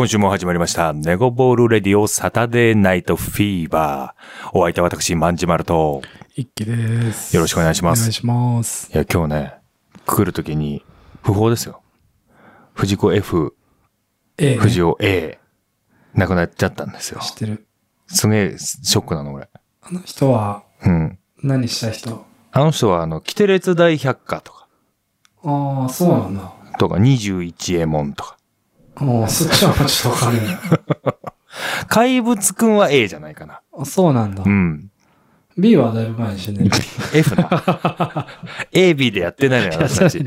今週も始まりました。ネゴボールレディオサタデーナイトフィーバー。お相手は私、万事丸と。一気です。よろしくお願いしますお願いします。いや、今日ね、来るときに、不法ですよ。藤子 F、ええ、藤尾 A、亡くなっちゃったんですよ。知ってる。すげえショックなの、俺。あの人はうん。何した人？あの人は、あの、キテレツ大百科とか、ああ、そうなんだ。とか、21エモンとか。ああ、そっちはちょっとわかんない。怪物くんは A じゃないかな。あそうなんだう。ん。B はだいぶ前に死んでる。F な。A、B でやってないのよ、あなたたち。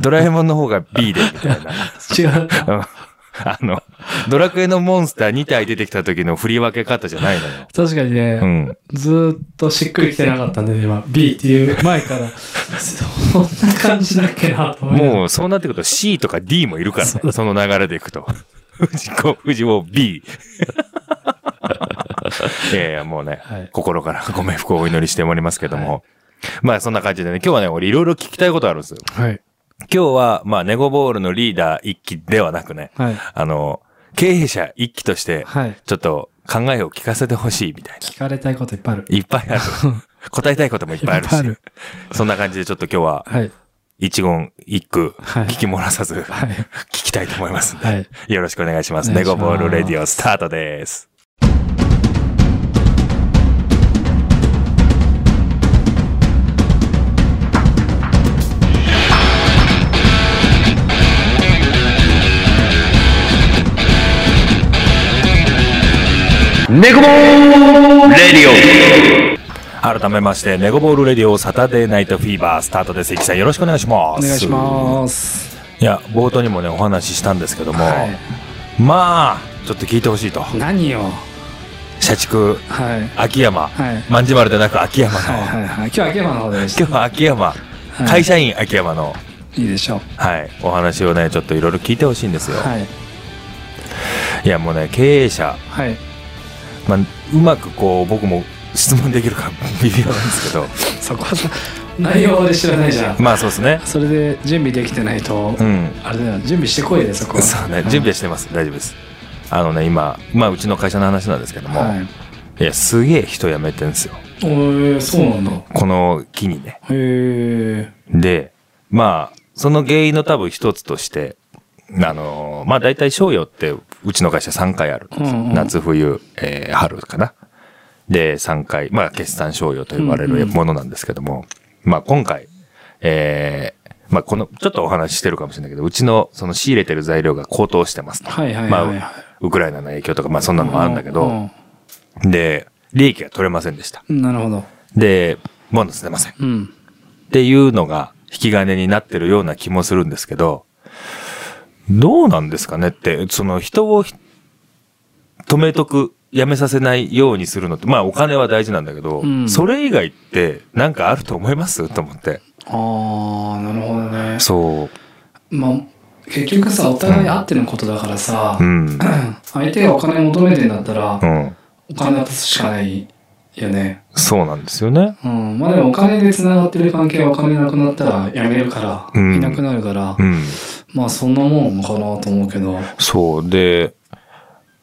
ドラえもんの方が B で、みたいな。違う。うん あの、ドラクエのモンスター2体出てきた時の振り分け方じゃないのよ。確かにね、うん。ずーっとしっくりきてなかったんで、ね、今、B っていう前から、そんな感じだっけなと思もう、そうなってくると C とか D もいるからね。その流れでいくと。藤子、藤尾 B。いやいや、もうね、はい心からご冥福をお祈りしておりますけども。まあ、そんな感じでね、今日はね、俺いろいろ聞きたいことあるんですよ。はい。今日は、まあ、ネゴボールのリーダー一期ではなくね、はい。あの、経営者一期として、はい。ちょっと考えを聞かせてほしいみたいな。聞かれたいこといっぱいある。いっぱいある。答えたいこともいっぱいあるし。るそんな感じでちょっと今日ははい。一言一句はい聞き漏らさず、はい。聞きたいと思いますんで、はい。よろしくお願いします。お願いしますネゴボールレディオスタートです。ネゴボールレディオ改めまして、ネゴボールレディオサタデーナイトフィーバースタートです。関さんよろしくお願いします。お願いします。いや、冒頭にもね、お話ししたんですけども、はまあ、ちょっと聞いてほしいと。い。何よ。社畜、はい。秋山、はい。万事丸でなく秋山の、はいはいはい。今日は秋山の方で。今日は秋山、はい会社員秋山の、いいでしょう。はい、お話をね、ちょっといろいろ聞いてほしいんですよ。はい。い、や、もうね、経営者、はい。まあ、うまくこう、僕も質問できるか 微妙なんですけど、そこはさ、内容で知らないじゃん。まあそうですね。それで準備できてないと、うん。あれだよ、準備してこいで、そこは。そうね、準備はしてます。大丈夫です。あのね、今、まあ、うちの会社の話なんですけども、はい。い、や、すげえ人辞めてんですよ。おー、そうなんだ。この木にね。へえ。で、まあ、その原因の多分一つとして、あのーまあ大体賞与ってうちの会社3回あるんですよ、うんうん夏冬、えー春かな。で、3回、まあ決算賞与と呼ばれるうんうんものなんですけども、まあ今回、えーまあこの、ちょっとお話ししてるかもしれないけど、うちのその仕入れてる材料が高騰してますと。はいはいまはいはい。あ、ウクライナの影響とか、まあそんなのもあるんだけど、うで、利益が取れませんでした。んなるほど。で、ボーナス出ません。うん。っていうのが引き金になってるような気もするんですけど、どうなんですかねって、その人をひ止めとく、やめさせないようにするのって、まあお金は大事なんだけど、うんそれ以外ってなんかあると思います？と思って。ああ、なるほどね。そう。まあ、結局さ、お互いあってのことだからさう、ん。相手がお金求めてんだったらう、ん。お金渡すしかないよね。そうなんですよね。うん。まあでもお金で繋がってる関係はお金なくなったらやめるから、うんいなくなるからう、ん。まあそんなもんかなと思うけど。そう。で、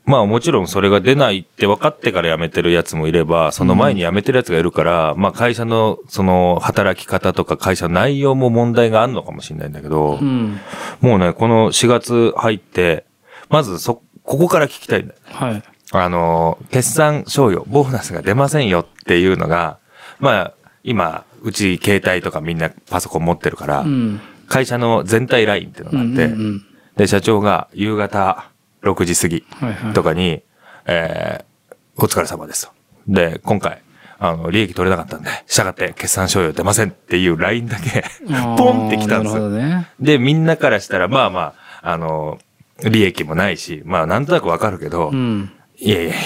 まあもちろんそれが出ないって分かってから辞めてるやつもいれば、その前に辞めてるやつがいるから、まあ会社のその働き方とか会社の内容も問題があるのかもしれないんだけど、うん。もうね、この4月入って、まずそ、ここから聞きたいんだよ。はい。あの、決算賞与、ボーナスが出ませんよっていうのが、まあ、今、うち携帯とかみんなパソコン持ってるから、うん。会社の全体ラインっていうのがあって、うんうんうんで、社長が夕方6時過ぎはいはい。とかに、えー、お疲れ様ですと。で、今回、あの、利益取れなかったんで、従って決算賞与出ませんっていうラインだけ ポンってきたんですよ。ね。で、みんなからしたら、まあまあ、あの、利益もないし、まあなんとなくわかるけど、うん。いやいやいやいや、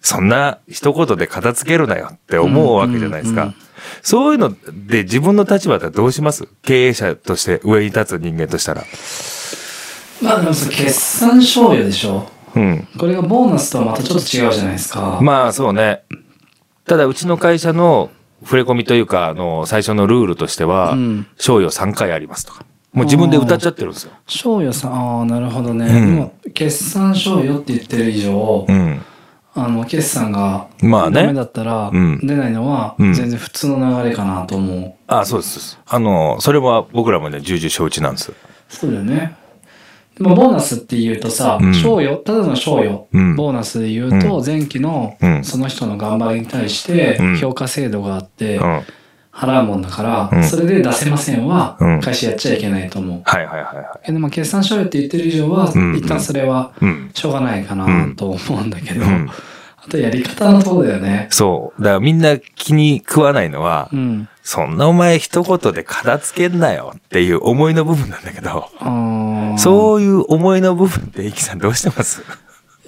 そんな一言で片付けるなよって思うわけじゃないですか。うんうんうんそういうので自分の立場だどうします？経営者として上に立つ人間としたら。まあでもさ、決算賞与でしょ。うん。これがボーナスとはまたちょっと違うじゃないですか。まあそうね。ただうちの会社の触れ込みというか、あの、最初のルールとしては、うん賞与3回ありますとか。もう自分で歌っちゃってるんですよ。賞与さん、ああ、なるほどね。うん決算賞与って言ってる以上、うん。あの、決算がまあね。ダメだったらうん。出ないのはうん。全然普通の流れかなと思う。あ、そうですそうです。あの、それは僕らもね、重々承知なんです。そうだよね。でもボーナスって言うとさうん、賞与、ただの賞与、うん。ボーナスで言うと、前期のうん。その人の頑張りに対してうん。評価制度があって払うもんだから、うんそれで出せませんはうん会社やっちゃいけないと思う。はいはいはけどまあ決算賞与って言ってる以上は、うん一旦それはいうん。しょうがないかなと思うんだけど、うんあとやり方のとこだよね。そう。だからみんな気に食わないのは、うん。そんなお前一言で片付けんなよっていう思いの部分なんだけど、あーそういう思いの部分って、イキさんどうしてます？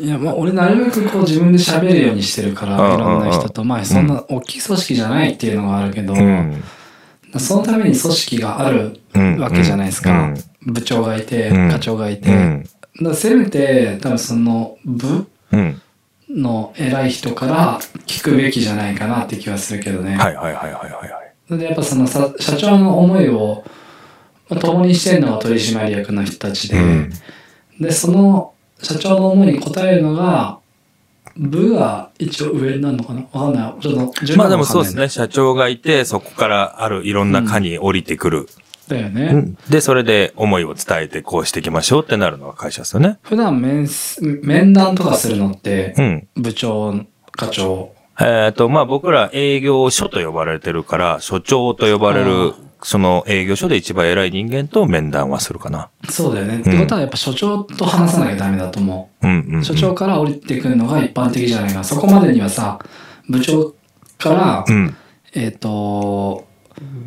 いや、まあ、俺なるべくこう自分で喋るようにしてるから、いろんな人と、まあ、そんな大きい組織じゃないっていうのがあるけど、うん。そのために組織があるうんわけじゃないですか。うん部長がいて、うん課長がいて。うん。だせめて、多分その部うん。の偉い人から聞くべきじゃないかなって気はするけどね。はいはいはいはいはいでやっぱそのさ社長の思いをまあ共にしてるのが取締役の人たちで、うんで、その社長の思いに応えるのが、部が一応上になるのかな？わかんない。ちょっと順まあでもそうですね。社長がいて、そこからあるいろんな課に降りてくる。だよね。うんで、それで思いを伝えてこうしていきましょうってなるのが会社ですよね。普段面す、面談とかするのってう、ん。部長、課長？えっ、と、まあ僕ら営業所と呼ばれてるから、所長と呼ばれある、その営業所で一番偉い人間と面談はするかな。そうだよね。ってことはやっぱ所長と話さなきゃダメだと思うんうん、うう。ん。所長から降りてくるのが一般的じゃないかな。そこまでにはさ、部長から、うん。えっ、と、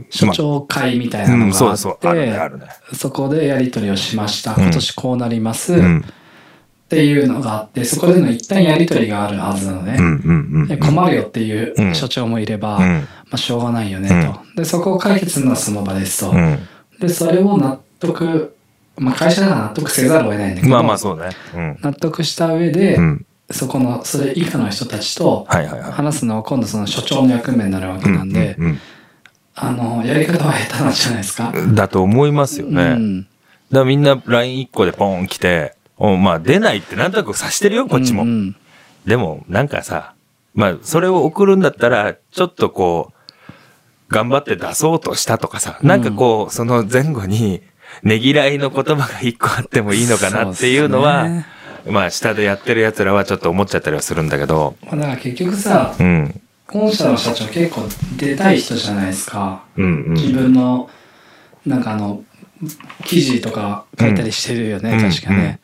所長会みたいなうん、のがあって、そこでやり取りをしました。うん今年こうなります。っうん。ていうのがあって、そこでの一旦やり取りがあるはずなのね。うんうんうん。で困るよっていううん所長もいれば、うん。まあ、しょうがないよねと。で、そこを解決するのはその場ですと。うん。で、それを納得、まあ、会社だから納得せざるを得ないんだけど、まあまあそうね。うん。納得した上で、うん。そこの、それ以下の人たちと。話すのは今度その所長の役目になるわけなんで、うんあの、やり方は下手なんじゃないですか？うんだと思いますよね。だかうんらみんな LINE1 個でポン来て、おまあ出ないってなんとなく察してるよ、こっちも。うんうんでも、なんかさ、まあ、それを送るんだったら、ちょっとこう、頑張って出そうとしたとかさ、なんかこう、その前後に、ねぎらいの言葉が一個あってもいいのかなっていうのは、ねまあ、下でやってる奴らはちょっと思っちゃったりはするんだけど、まあだから結局さ、うん。本社の社長結構出たい人じゃないですか。うんうん。自分の、なんかあの、記事とか書いたりしてるよね、うん確かね。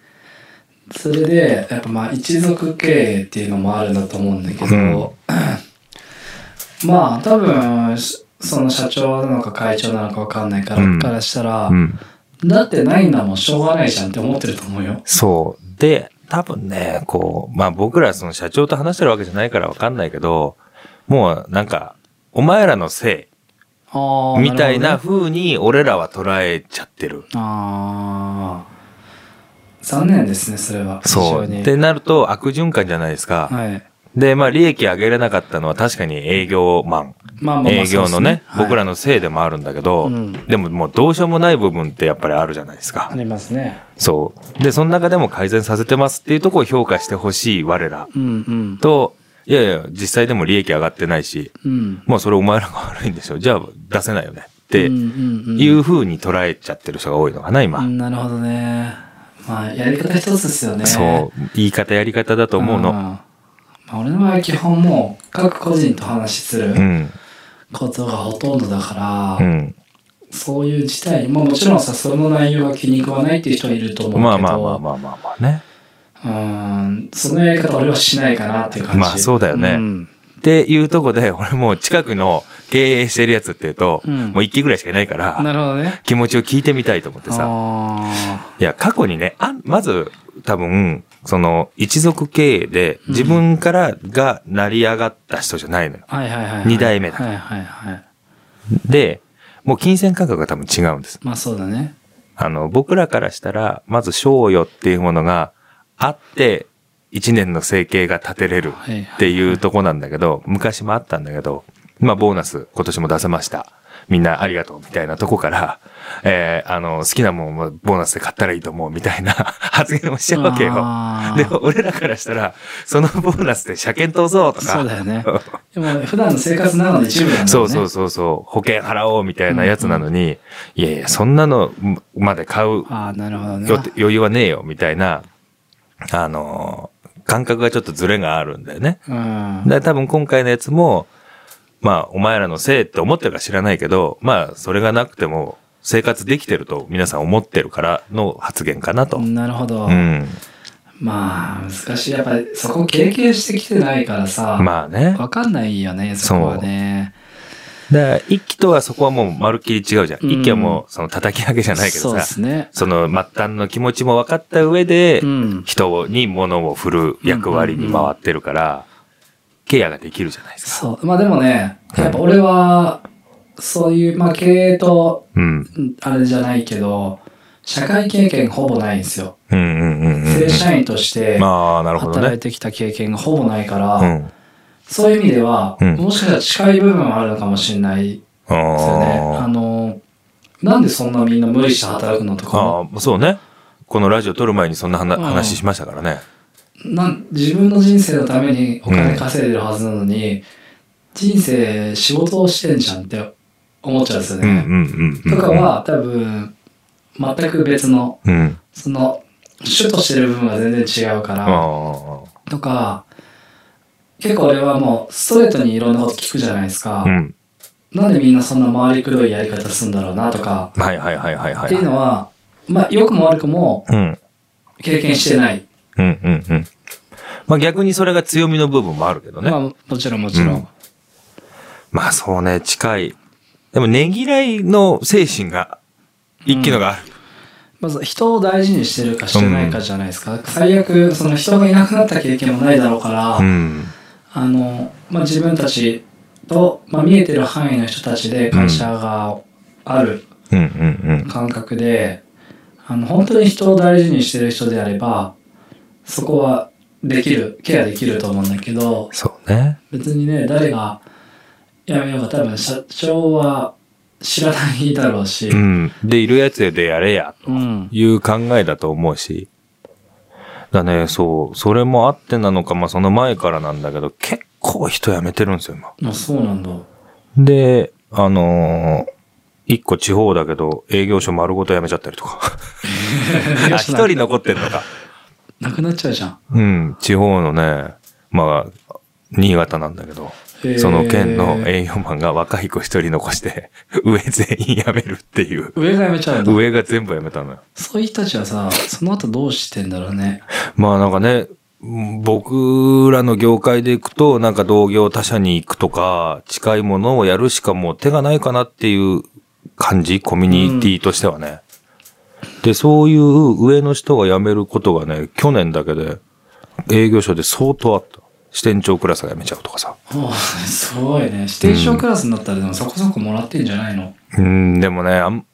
それで、やっぱまあ一族経営っていうのもあるんだと思うんだけど、まあ多分、その社長なのか会長なのかわかんないから、うんからしたら、うん。だってないんだもんしょうがないじゃんって思ってると思うよ。そう。で、多分ね、こう、まあ僕らその社長と話してるわけじゃないからわかんないけど、もうなんか、お前らのせあいみたいな風に俺らは捉えちゃってる。ああ。残念ですね、それは。そう。ってなると悪循環じゃないですか。はい。で、まあ利益上げれなかったのは確かに営業マン。まあまあまあ営業のね、僕らの。のせいでもあるんだけど、うんでももうどうしようもない部分ってやっぱりあるじゃないですかあ。りますね。そう。で、その中でも改善させてますっていうところを評価してほしい我らうんうん。と、いやいや、実際でも利益上がってないし、うん。もうそれお前らが悪いんでしょ。じゃあ出せないよね。ってうんうんうに捉えちゃってる人が多いのかな、今。うんなるほどね。まあ、やり方一つですよね。そう。言い方やり方だと思うの。俺の場合は基本もう、各個人と話しするうん。ことがほとんどだから、うん。そういう事態に、まあもちろんさ、その内容が気に食わないっていう人はいると思うけど、まあまあまあまあまあまあね。うん、そのやり方俺はしないかなっていう感じ。まあそうだよねんっていうとこで、俺もう近くの経営してるやつっていうと、うんもう一期ぐらいしかいないから、なるほどね。気持ちを聞いてみたいと思ってさ。あいや、過去にね、あまず、多分、その、一族経営で、自分からが成り上がった人じゃないのよ。ーはいはいはいはい。二代目だはいはいはい。で、もう金銭感覚が多分違うんです。まあそうだね。あの、僕らからしたら、まず賞与っていうものがあって、一年の生計が立てれるっていうとこなんだけど、昔もあったんだけど、まあボーナス今年も出せました。みんなありがとうみたいなとこから、えーあの、好きなもんをボーナスで買ったらいいと思うみたいな 発言をしちゃうわけよ。で、俺らからしたら、そのボーナスで車検通そうとか。そうだよね。でも、普段の生活の中の一部なんだよね。そうそうそうそう、保険払おうみたいなやつなのに、いやいや、そんなのまで買うああ、なるほどね。余余裕はねえよ、みたいな、あのー感覚がちょっとズレがあるんだよね。うん。で、多分今回のやつも、まあ、お前らのせいって思ってるか知らないけど、まあ、それがなくても、生活できてると皆さん思ってるからの発言かなと。なるほど。うん。まあ、難しい。やっぱり、そこ経験してきてないからさ、まあね。わかんないよね、そこはね。で、一気とはそこはもうまるっきり違うじゃん。うん一気はもう、その叩き上げじゃないけそうでどさ、すね。その末端の気持ちも分かった上で、うん。人に物を振る役割に回ってるから、ケアができるじゃないですか。そう。まあでもね、やっぱ俺は、そういう、まあ経営と、あれじゃないけど、社会経験がほぼないんですよ。うんうんうんうん。正社員としてまあ、なるほどね。働いてきた経験がほぼないから、うん。そういう意味では、うんもしかしたら近い部分はあるのかもしれないですよね。ああの、なんでそんなみんな無理して働くのとかもああ、そうね。このラジオ撮る前にそんな話しましたからね。なん自分の人生のためにお金稼いでるはずなのに、人生仕事をしてんじゃんって思っちゃうんですよね。うんうんうんうん。とかは多分全く別のうん。その主としてる部分が全然違うから。とか結構俺はもうストレートにいろんなこと聞くじゃないですか、うん。なんでみんなそんな回りくどいやり方するんだろうなとか、はいはいはいはいはい。っていうのはまあ良くも悪くもうん。経験してない、うんうんうん。まあ逆にそれが強みの部分もあるけどね。まあもちろんもちろん、うんまあそうね、近い。でもねぎらいの精神が一気のがある。まず人を大事にしてるかしてないかじゃないですか、最悪その人がいなくなった経験もないだろうから、うん。あの、まあ、自分たちと、まあ、見えてる範囲の人たちで会社があるうんうんうん。感覚で、あの本当に人を大事にしてる人であればそこはできるケアできると思うんだけどそうね。別にね誰が辞めようが多分社長は知らないだろうし、うん。で、いるやつでやれや、とうんいう考えだと思うし。だね、そう。それもあってなのか、まあその前からなんだけど、結構人辞めてるんですよ、今。あそうなんだで、あのー一個地方だけど、営業所丸ごと辞めちゃったりとか。あ、一人残ってんのか。なくなっちゃうじゃんうん、地方のね、まあ、新潟なんだけど、その県の営業マンが若い子一人残して、上全員辞めるっていう。上が辞めちゃうんだ上が全部辞めたのよ。そういう人たちはさその後どうしてんだろうねまあなんかね、うん僕らの業界で行くと、なんか同業他社に行くとか、近いものをやるしかもう手がないかなっていう感じ、コミュニティとしてはね。で、そういう上の人が辞めることがね、去年だけで営業所で相当あった。支店長クラスが辞めちゃうとかさ。おすごいね指定証クラスになったらでもそこそこもらってんじゃないの？うん、でもね、あん、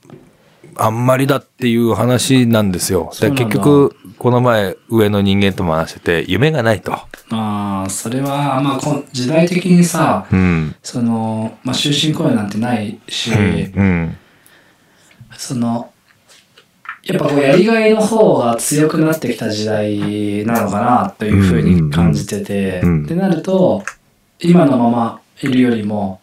あんまりだっていう話なんですよ。で結局、この前上の人間とも話してて、夢がないと。ああそれはまあ時代的にさうん。その、まあ、終身雇用なんてないし、うん。そのやっぱこうやりがいの方が強くなってきた時代なのかなというふうに感じてて、うんうんうんってなると今のままいるよりも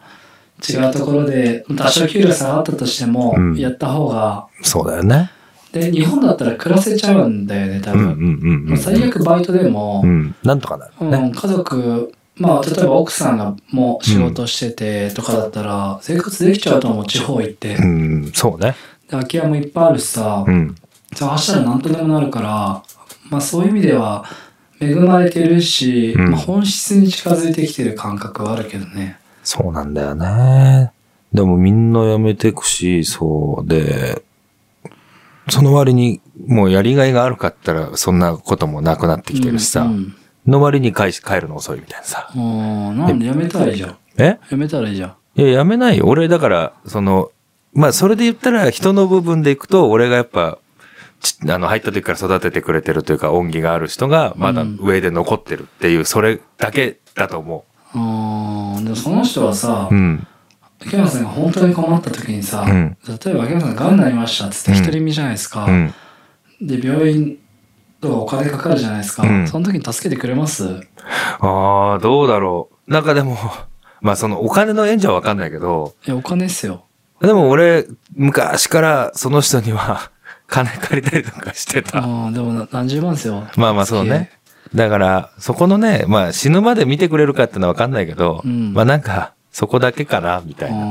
違うところで多少給料下がったとしてもうんやった方が、そうだよね。で日本だったら暮らせちゃうんだよね多うんう分、んうんうん。最悪バイトでも、うん。なんとかなるうんね。家族まあ例えば奥さんがもう仕事しててとかだったら生活できちゃうと思う地方行って、でうん、そうね。空き家もいっぱいあるしさ、うん。探したら何とでもなるからまあそういう意味では恵まれてるし、うん。まあ、本質に近づいてきてる感覚はあるけどね。そうなんだよね。でもみんな辞めてくし、そう。で、その割にもうやりがいがあるかったらそんなこともなくなってきてるしさ、うんの割に帰し帰るの遅いみたいなさ。うん、うんなんでやめたらいいじゃん。え？やめたらいいじゃん。いや、やめないよ。俺、だから、その、まあ、それで言ったら、人の部分でいくと、俺がやっぱ、ちあの、入った時から育ててくれてるというか、恩義がある人が、まだうん上で残ってるっていう、それだけだと思うんでもその人はさ、う。うん。秋山さんが本当に困った時にさ、うん例えば秋山さんが癌になりましたっつってうん独り身じゃないですか。うん。で、病院とかお金かかるじゃないですか。うんその時に助けてくれます？ああ、どうだろう。なんかでも、まあそのお金の援助はわかんないけど、いや、お金っすよ。でも俺、昔からその人には 金借りたりとかしてた。ああ、でもな何十万っすよ。まあまあそうね。だから、そこのね、まあ死ぬまで見てくれるかってのはわかんないけど、うんまあなんか、そこだけかな、みたいな。あうー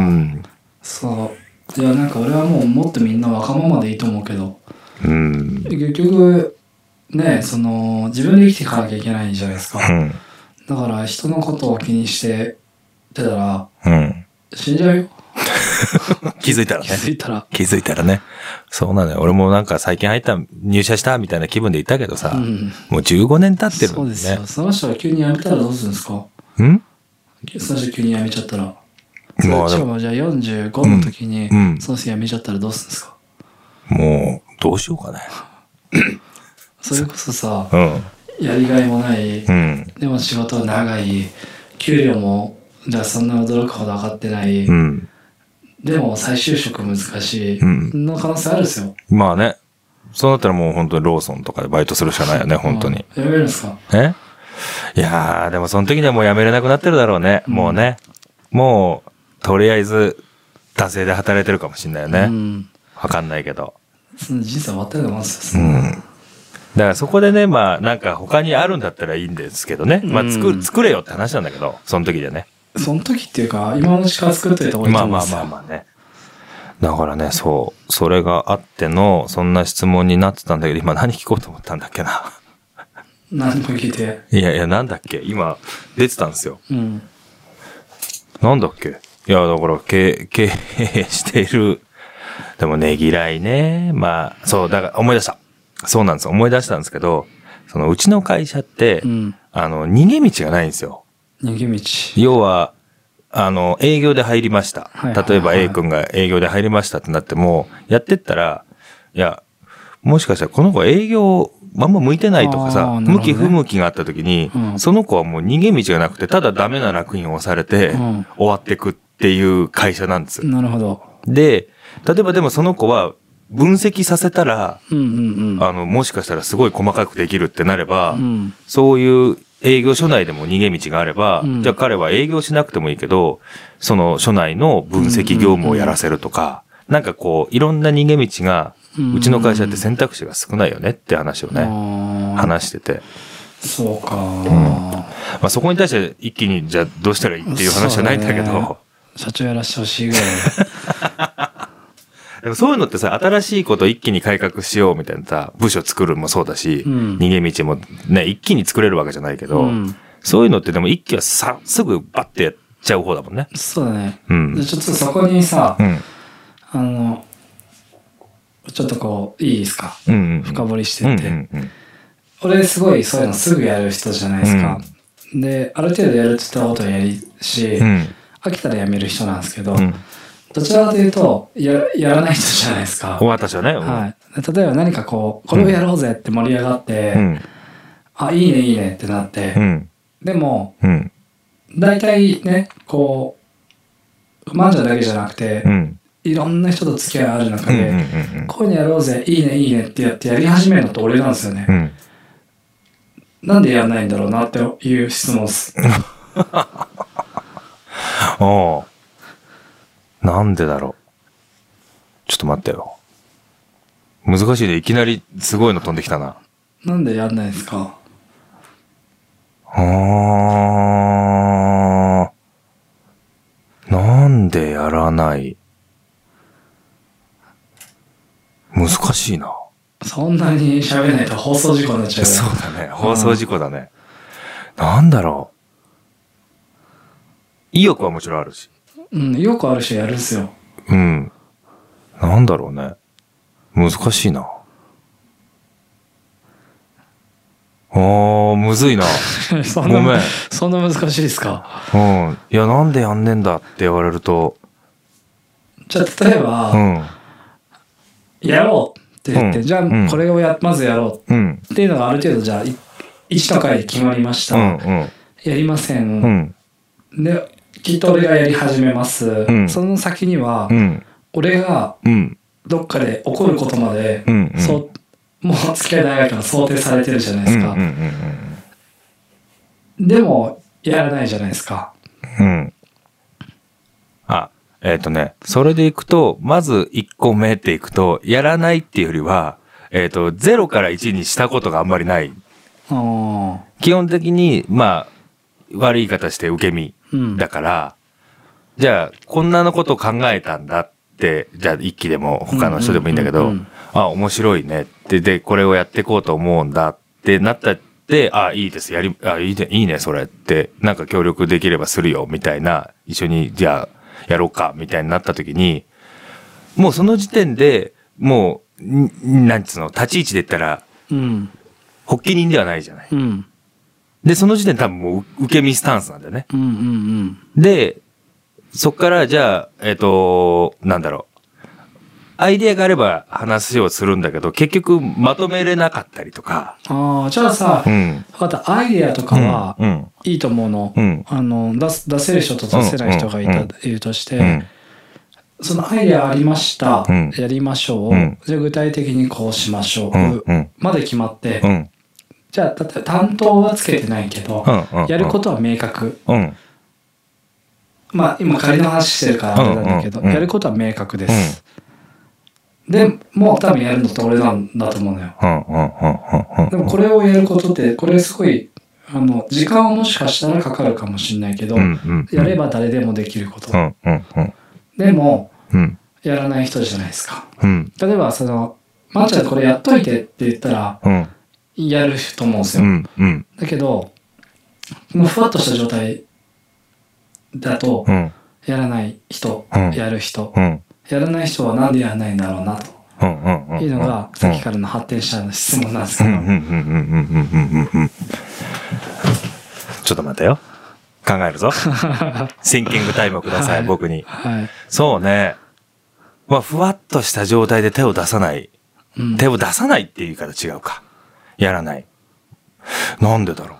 ん。そう。いや、なんか俺はもうもっとみんなわがままでいいと思うけど、うん。結局、ね、その、自分で生きていかなきゃいけないじゃないですか。うん。だから人のことを気にしててたら、うん。死んじゃうよ。気づいたらね気。づいたら。気づいたらね。そうなのよ。俺もなんか最近入った、入社したみたいな気分でいたけどさ、うん。もう15年経ってるんねそうですよ。。その人が急に辞めたらどうするんですか？ん？その人急に辞めちゃったら。もしかもじゃあ45の時にその人辞めちゃったらどうするんですか、もう、どうしようかね。それこそさ、うん。やりがいもない、うん。でも仕事は長い、給料も、じゃあそんな驚くほど上がってない、うん。でも再就職難しい、うんの可能性あるんですよ。まあね。そうなったらもう本当にローソンとかでバイトするしかないよね、本当に。うん。辞めるんですか？え？いやー、でもその時にはもう辞めれなくなってるだろうね。うんもうね。もう、とりあえず、惰性で働いてるかもしんないようね。ん。わかんないけど。その人生終わったようなもんですよ。うん。だからそこでね、まあ、なんか他にあるんだったらいいんですけどね。まあ、作うんる、作れよって話なんだけど、その時でね。その時っていうか、今のうちから作っといた方がいいまあまあと思うんですよ。まあまあね。だからね、そう。それがあっての、そんな質問になってたんだけど、今何聞こうと思ったんだっけな。何も聞いて。いやいや、なんだっけ？今、出てたんですよ。うん。なんだっけ？いや、だから、経経営している。でもねぎらいね。まあ、そう、だから思い出した。そうなんです。思い出したんですけど、そのうちの会社って、うん。あの、逃げ道がないんですよ。逃げ道。要は、あの、営業で入りました。はいはいはい例えば A 君が営業で入りましたってなっても、やってったら、いや、もしかしたらこの子営業、あんま向いてないとかさ、ね向き不向きがあった時に、うんその子はもう逃げ道がなくて、ただダメな楽印を押されて、うん終わってくっていう会社なんです。なるほど。で、例えばでもその子は分析させたら、うんうんうん。あの、もしかしたらすごい細かくできるってなれば、うん。そういう営業所内でも逃げ道があれば、うん。じゃあ彼は営業しなくてもいいけど、その所内の分析業務をやらせるとか、なんかこう、いろんな逃げ道が、うん。うちの会社って選択肢が少ないよねって話をね、ね話してて。そうか、まあそこに対して一気にじゃあどうしたらいいっていう話じゃないんだけそうだね。ど、社長やらしてほしいぐらい。そういうのってさ、新しいこと一気に改革しようみたいなさ、部署作るもそうだし、うん逃げ道もね、一気に作れるわけじゃないけど、うんそういうのってでも一気はさ、すぐバッてやっちゃう方だもんね。そうだね。うんでちょっとそこにさ、うん。あの、ちょっとこう、いいですか？うんうん。深掘りしてうん。うんうん。俺すごいそういうのすぐやる人じゃないですか。で、ある程度やるって言ったことはやるし、うん。飽きたらやめる人なんですけど、うん。どちらかというと、ややらない人じゃないですか。私はね。はい。例えば何かこう、これをやろうぜって盛り上がって、うん。あ、いいねいいねってなって、うん。でも、うん。大体ね、こう、マンジャだけじゃなくて、うん。いろんな人と付き合いある中うん。で、うん。こういうのやろうぜ、いいねいいねってやってやり始めるのって俺なんですよね。うん。なんでやんないんだろうなっていう質問です。ああ。なんでだろう？ちょっと待ってよ。難しいね。いきなりすごいの飛んできたな。なんでやんないですか？あー。なんでやらない？難しいな。そんなに喋らないと放送事故になっちゃうよそうだね。放送事故だね。なんだろう。意欲はもちろんあるし。うん、よくある人やるんすよ。うん。なんだろうね。難しいな。あー、むずいな。そごめん。そんな難しいですか？うん。いや、なんでやんねんだって言われると、じゃあ例えば、うん。やろうって言って、うんじゃあうんこれをや、まずやろうん。うっていうのがある程度じゃあ、い1の回で決まりました。うん。うん。やりません。うん。で、きっと俺がやり始めます。んその先にはう、ん。俺がうん。どっかで起こることまで、うんうんそう、もう付き合い長いから想定されてるじゃないですか。うんでも、やらないじゃないですか。うんうん。うん。あ、えっ、とね、それでいくと、まず1個目っていくと、やらないっていうよりは、えっ、と、0から1にしたことがあんまりない。あ基本的に、まあ、悪い言い方して受け身うんだから、じゃあ、こんなのこと考えたんだって、じゃあ一期でも他の人でもいいんだけどあ、面白いねって、で、これをやっていこうと思うんだってなったって、あ、いいです、やり、あ、いいね、いいね、それって、なんか協力できればするよ、みたいな、一緒に、じゃあ、やろうか、みたいになった時に、もうその時点で、もう、んなんつうの、立ち位置で言ったら、うん。発起人ではないじゃない。うん。で、その時点で多分もう受け身スタンスなんだよね。うんうんで、そっからじゃあ、えっ、と、なんだろう。アイデアがあれば話をするんだけど、結局まとめれなかったりとか。うん。ああ、じゃあさう、ん。わかった。アイデアとかはう、ん。いいと思うの。うんあの、出す、出せる人と出せない人がいた、うんうんいるとして、うん。そのアイデアありました。うんやりましょう。うんじゃあ具体的にこうしましょう。うんうんまで決まって、うん。じゃあ、だって担当はつけてないけど、うん。やることは明確。うん。まあ、今仮の話してるからあれなんだけど、やることは明確です。で、もう多分やるのって俺なんだと思うのよ。でもこれをやることって、これすごい、あの、時間はもしかしたらかかるかもしれないけど。やれば誰でもできること。でも、うん。やらない人じゃないですか。うん。例えば、その、まっちゃんこれやっといてって言ったら、うん。やると思うんですよ。うんうん、だけど、もうふわっとした状態だと、やらない人、うん、やる人、うん、やらない人はなんでやらないんだろうなと。いうのが、さっきからの発展者の質問なんですけど。ちょっと待ってよ。考えるぞ。シンキングタイムをください、はい、僕に、はい。そうね。まあ、ふわっとした状態で手を出さない。うん、手を出さないっていう言い方違うか。やらない。なんでだろう。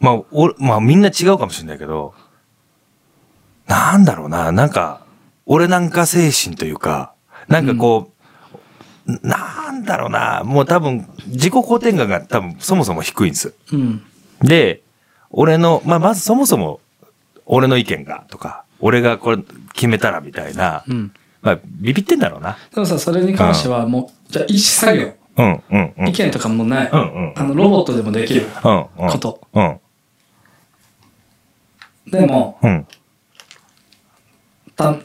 まあ、お、まあみんな違うかもしれないけど、なんだろうな、なんか、俺なんか精神というか、なんかこう、なんだろうな、もう多分、自己肯定感が多分そもそも低いんです。うん。で、俺の、まあ、まずそもそも、俺の意見が、とか、俺がこれ決めたらみたいな、うん。まあ、ビビってんだろうな。でもさ、それに関してはもう、じゃあ、意思作業、うん、うん、うん。意見とかもない、うん、うん。あの、ロボットでもできるうん、うん。こと。うん、でも、うん。たん、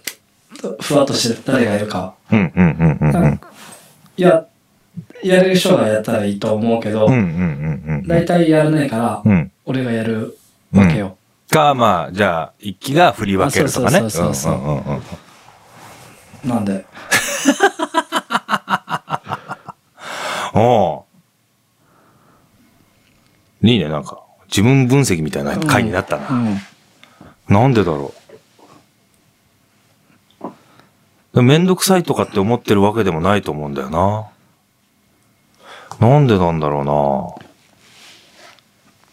ふわっとして誰がやるか。うん、うん、うん、うん。うん、や、やれる人がやったらいいと思うけどうん、う、ん、うん。大体やらないからう、ん。俺がやるわけよ。か、まあ、じゃあ、一気が振り分けるとかね。あそうそうそうそううん、うん、うん。なんで。おういいね、なんか。自分分析みたいな回になったな。うん。なんでだろう。めんどくさいとかって思ってるわけでもないと思うんだよな。なんでなんだろ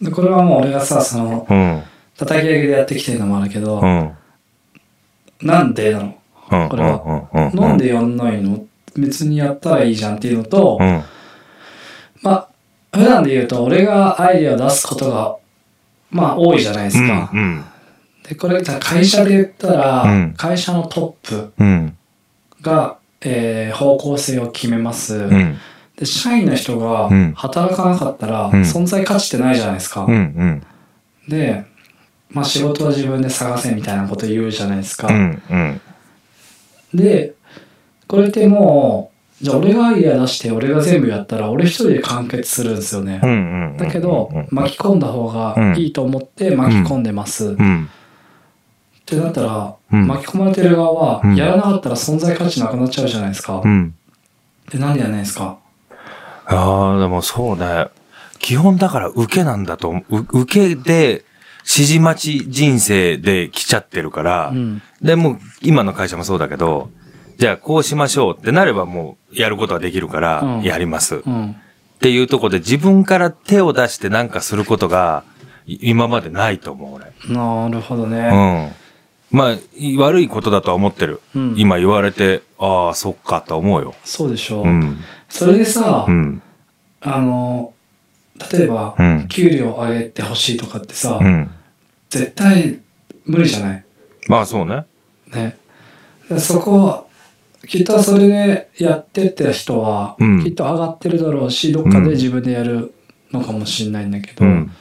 で、これはもう俺がさ、その、うな。うん。叩き上げでやってきてるのもあるけどう、ん。なんでなの？うん。これは。なんでやんないの？別にやったらいいじゃんっていうのとう、ん。まあ、普段で言うと、俺がアイデアを出すことが、まあ、多いじゃないですうん。か。うん。で、これ、会社で言ったら、うん会社のトップうん。が、えー方向性を決めます。うん。で、社員の人がうん働かなかったら、ん存在価値ってないじゃないですか。うん。うん。で、まあ、仕事は自分で探せみたいなこと言うじゃないですか。うん。うん。で、これってもう、じゃあ俺がアイデア出して俺が全部やったら俺一人で完結するんですよね。うん。だけど、巻き込んだ方がいいと思って巻き込んでます。っうん。てなったら、うん巻き込まれてる側はうん、やらなかったら存在価値なくなっちゃうじゃないですか。うん。で、なんでやらないですかああ、でもそうね。基本だから受けなんだと受けで、指示待ち人生で来ちゃってるから、うん。で、もう今の会社もそうだけど、じゃあこうしましょうってなればもうやることはできるからうんやります。っうん。ていうところで自分から手を出してなんかすることがい今までないと思う、俺。なるほどうね。ん。まあ、い悪いことだとは思ってる。うん今言われて、ああ、そっかと思うよ。そうでしょ。うん。それでさ、うん。あの、例えば、うん給料上げてほしいとかってさ、うん。絶対無理じゃない？まあ、そうね。ね。でそこは、きっとそれでやってって人は、うんきっと上がってるだろうし、どっかで自分でやるのかもしれないんだけど、うん。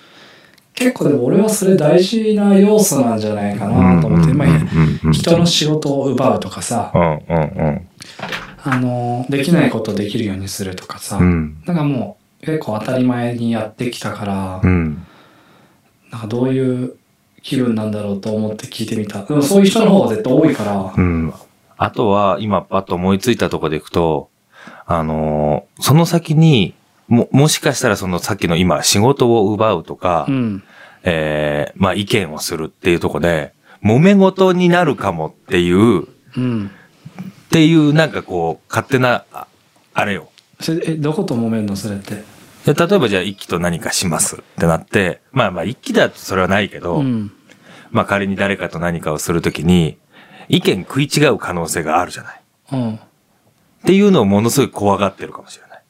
結構でも俺はそれ大事な要素なんじゃないかなと思って、まあ、人の仕事を奪うとかさ。あの、できないことをできるようにするとかさ、うん。なんかもう結構当たり前にやってきたから、うん。なんかどういう気分なんだろうと思って聞いてみた。でもそういう人の方が絶対多いから、うん。あとは、今パッと思いついたところでいくと、あのーその先に、も、もしかしたらそのさっきの今、仕事を奪うとか、うん。えーまあ意見をするっていうところで、揉め事になるかもっていう、うん。っていうなんかこう、勝手な、ああれよ。え、どこと揉めんのそれって？で例えばじゃあ一気と何かしますってなって、まあまあ一気だとそれはないけど、うん。まあ仮に誰かと何かをするときに、意見食い違う可能性があるじゃない。うん。っていうのをものすごい怖がってるかもしれない。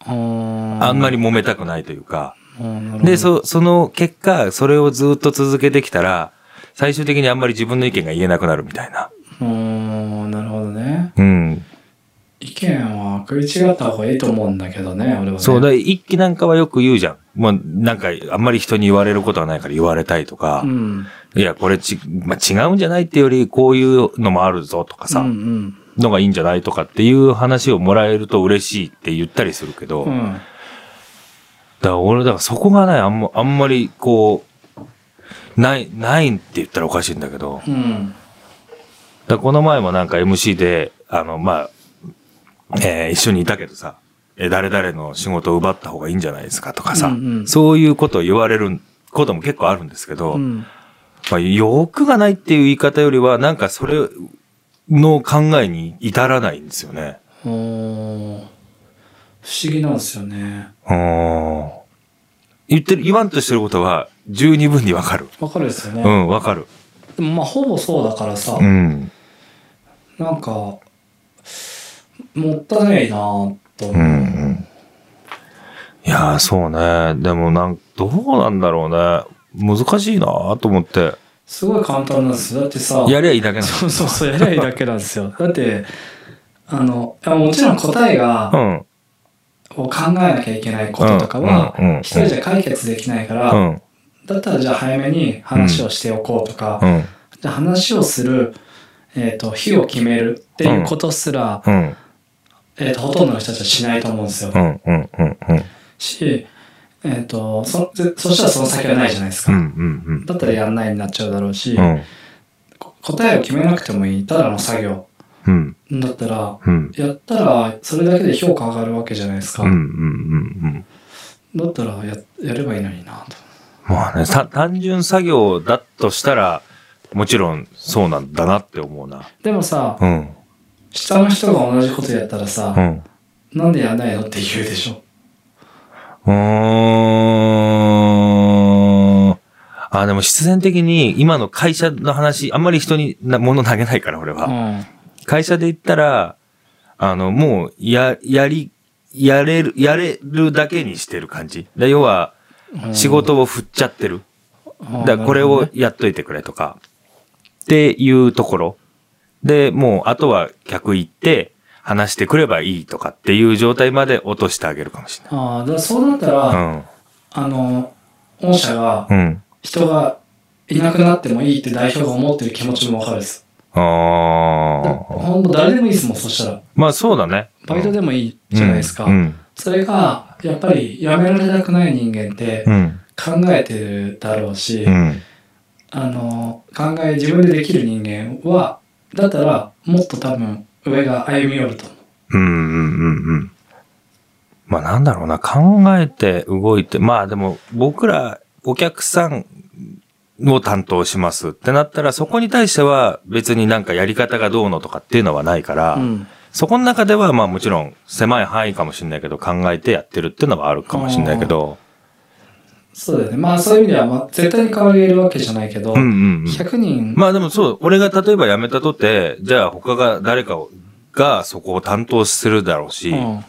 ああんまり揉めたくないというか。りで、そ、その結果、それをずっと続けてきたら、最終的にあんまり自分の意見が言えなくなるみたいな。なるほどね。うん。意見は食い違った方がいいと思うんだけどね、俺はね。そうだ、一気なんかはよく言うじゃん。まあ、なんか、あんまり人に言われることはないから言われたいとか、うん。いや、これち、まあ、違うんじゃないってより、こういうのもあるぞとかさ、うんのがいいんじゃないとかっていう話をもらえると嬉しいって言ったりするけど、うん。うだん。から俺、だからそこがね、あんま、あんまりこう、ない、ないって言ったらおかしいんだけど、うん。だこの前もなんか MC で、あの、まあ、えー一緒にいたけどさ、えー誰々の仕事を奪った方がいいんじゃないですかとかさ、うんうんそういうことを言われることも結構あるんですけど、うん。まあ、欲がないっていう言い方よりは、なんかそれの考えに至らないんですよね。不思議なんですよね。うん言ってる、言わんとしてることは十二分にわかる。わかるですよね。うん、わかる。でもまあ、ほぼそうだからさ、うん。なんか、もったいないなぁと思う。うん、うん。いやー、そうね。でもなん、どうなんだろうね。難しいなと思って。すごい簡単なんですよ。だってさ、やりゃいいだけなそうそうそう、やりゃいいだけなんですよ。だって、あの、もちろん答えが、の。を考えなきゃいけないこととかはうんうんうん、一人じゃ解決できないから、うん。うん。だったらじゃあ早めに話をしておこうとか、うん。じゃあ話をする、えっ、と、日を決めるっていうことすら、うん。えっ、と、ほとんどの人たちはしないと思うんですよ。うん。うん。うん。うん。し、えっ、と、そ、ぜそしたらその先はないじゃないですか。うん。うん。だったらやんないになっちゃうだろうし、うん。こ答えを決めなくてもいい、ただの作業うん。だったら、うん。やったらそれだけで評価上がるわけじゃないですか。うん。うん。うん。だったらややればいいのになと。まあね、た単純作業だとしたら、もちろんそうなんだなって思うな。でもさ、うん。下の人が同じことやったらさ、うん。なんでやんないのって言うでしょ。うーん。あ、でも必然的に今の会社の話、あんまり人にな物投げないから、俺は。うん。会社で言ったら、あの、もう、や、やり、やれる、やれるだけにしてる感じ。で要は、仕事を振っちゃってる。だからこれをやっといてくれとか、っていうところ。で、もう、あとは客行って、話してくればいいとかっていう状態まで落としてあげるかもしれああ、だからそうなったら、ない。あの、御社がうん。うん。人がいなくなってもいいって代表が思ってる気持ちもわかるです。ああ。ほんと誰でもいいですもん、そしたら。まあそうだね。バイトでもいいじゃないですか。うん。それが、やっぱり辞められたくない人間ってうん。考えてるだろうし、うん。あの、考え、自分でできる人間は、だったら、もっと多分、上が歩み寄ると思う。うん。うん。うん。うん。まあなんだろうな。考えて動いて。まあでも僕らお客さんを担当しますってなったらそこに対しては別になんかやり方がどうのとかっていうのはないから、うん。そこの中ではまあもちろん狭い範囲かもしれないけど考えてやってるっていうのはあるかもしれないけど、そうだよね。まあそういう意味では、まあ、絶対に変わり得るわけじゃないけど、うんうんうん。100人、まあでもそう、俺が例えば辞めたとて、じゃあ他が誰かをがそこを担当するだろうし、うん、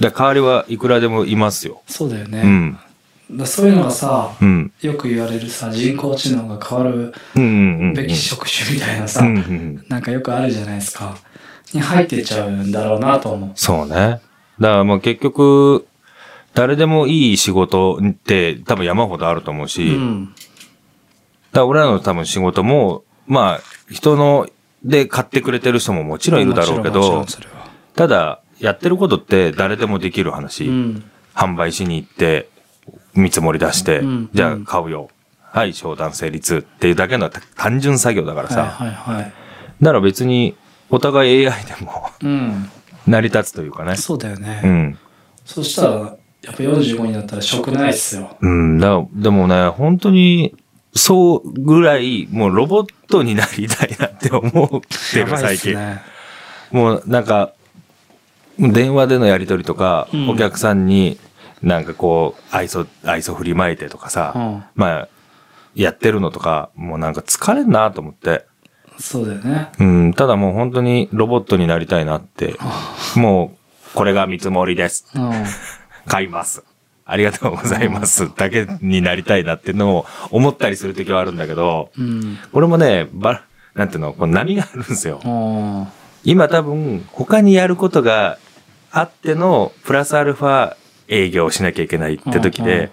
代わりはいくらでもいますよ。そうだよね。うん。だそういうのがさ、うん。よく言われるさ、人工知能が変わる。べき職種みたいなさ、うんうんうん。なんかよくあるじゃないですか。に入ってっちゃうんだろうなと思う。そうね。だからもう結局、誰でもいい仕事って多分山ほどあると思うし、うん。だから俺らの多分仕事も、まあ、人ので買ってくれてる人ももちろんいるだろうけどただ、やってることって誰でもできる話。うん。販売しに行って、見積もり出して、うんじゃあ買うよ。はい、商談成立っていうだけの単純作業だからさ。はいはいはい。だから別に、お互い AI でもうん。成り立つというかね。そうだよね。うん。そしたら、やっぱ45になったら職ないっすよ。うん、だでもね、本当に、そうぐらい、もうロボットになりたいなって思ってる、最近。すね。もうなんか、電話でのやりとりとか、うんお客さんになんかこう、愛想、愛想振りまいてとかさ、うんまあ、やってるのとか、もうなんか疲れんなと思って。そうだよね。うん、ただもう本当にロボットになりたいなって。もう、これが見積もりです。うん。買います。ありがとうございます。だけになりたいなっていうのを思ったりするときはあるんだけど、うん。これもね、ば、なんていうの、こう波があるんですよ。うん。今多分、他にやることがあっての、プラスアルファ営業をしなきゃいけないって時で、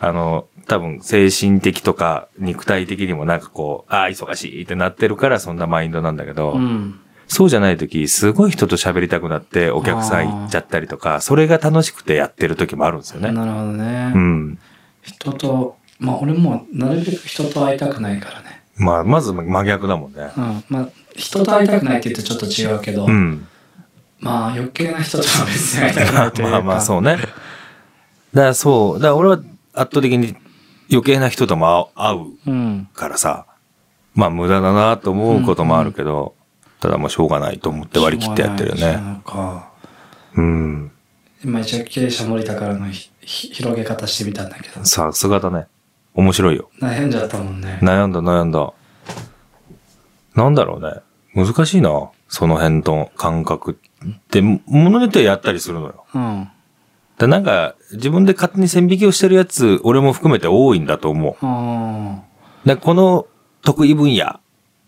あの、多分、精神的とか肉体的にもなんかこう、ああ、忙しいってなってるからそんなマインドなんだけど、うん。そうじゃない時、すごい人と喋りたくなってお客さん行っちゃったりとか、それが楽しくてやってる時もあるんですよね。なるほどね。うん。人と、まあ俺もなるべく人と会いたくないからね。まあ、まず真逆だもんね。うん。まあ、人と会いたくないって言うとちょっと違うけど、うん。まあ余計な人とは別に会いたくないというか。まあまあ、そうね。だからそう、だから俺は圧倒的に余計な人とも会ううん。からさ、まあ無駄だなと思うこともあるけど、ただもうしょうがないと思って割り切ってやってるよね。ううん。今一応経営者森田からのひひ広げ方してみたんだけど、さすがだね。面白いよ。悩んじゃったもんね。悩んだ悩んだ。なんだろうね。難しいな。その辺の感覚って、ものによってはやったりするのよ。うん。だなんか、自分で勝手に線引きをしてるやつ、俺も含めて多いんだと思う。うん。で、この得意分野